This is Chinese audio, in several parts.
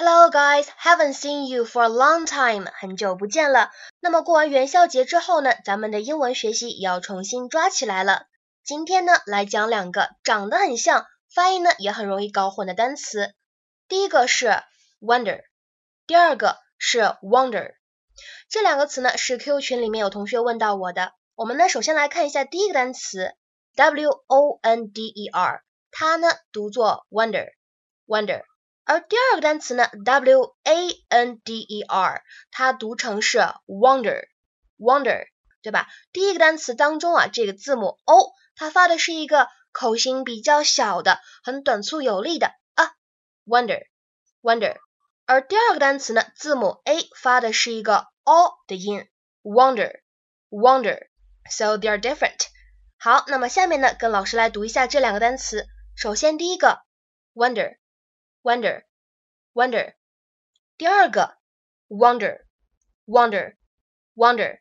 Hello guys, haven't seen you for a long time，很久不见了。那么过完元宵节之后呢，咱们的英文学习也要重新抓起来了。今天呢，来讲两个长得很像，发音呢也很容易搞混的单词。第一个是 wonder，第二个是 wonder。这两个词呢是 Q 群里面有同学问到我的。我们呢首先来看一下第一个单词 w o n d e r，它呢读作 wonder，wonder。而第二个单词呢，w a n d e r，它读成是 wonder，wonder，对吧？第一个单词当中啊，这个字母 o，它发的是一个口型比较小的、很短促有力的啊，wonder，wonder。而第二个单词呢，字母 a 发的是一个 o 的音，wonder，wonder。So they are different。好，那么下面呢，跟老师来读一下这两个单词。首先第一个，wonder。wonder wonder。第二个 wonder wonder wonder。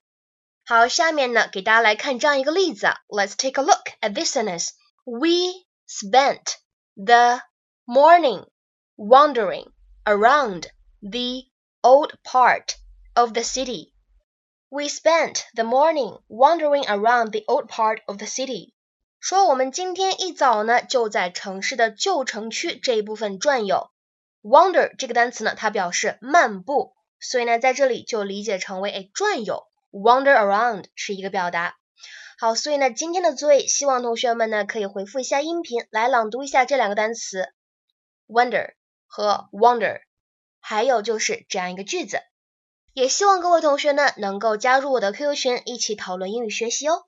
好，下面呢给大家来看这样一个例子啊。Let's take a look at this sentence. We spent the morning wandering around the old part of the city. We spent the morning wandering around the old part of the city. 说我们今天一早呢就在城市的旧城区这一部分转悠。Wander 这个单词呢，它表示漫步，所以呢在这里就理解成为哎转悠。Wander around 是一个表达。好，所以呢今天的作业，希望同学们呢可以回复一下音频，来朗读一下这两个单词，wonder 和 wander，还有就是这样一个句子。也希望各位同学呢能够加入我的 QQ 群，一起讨论英语学习哦。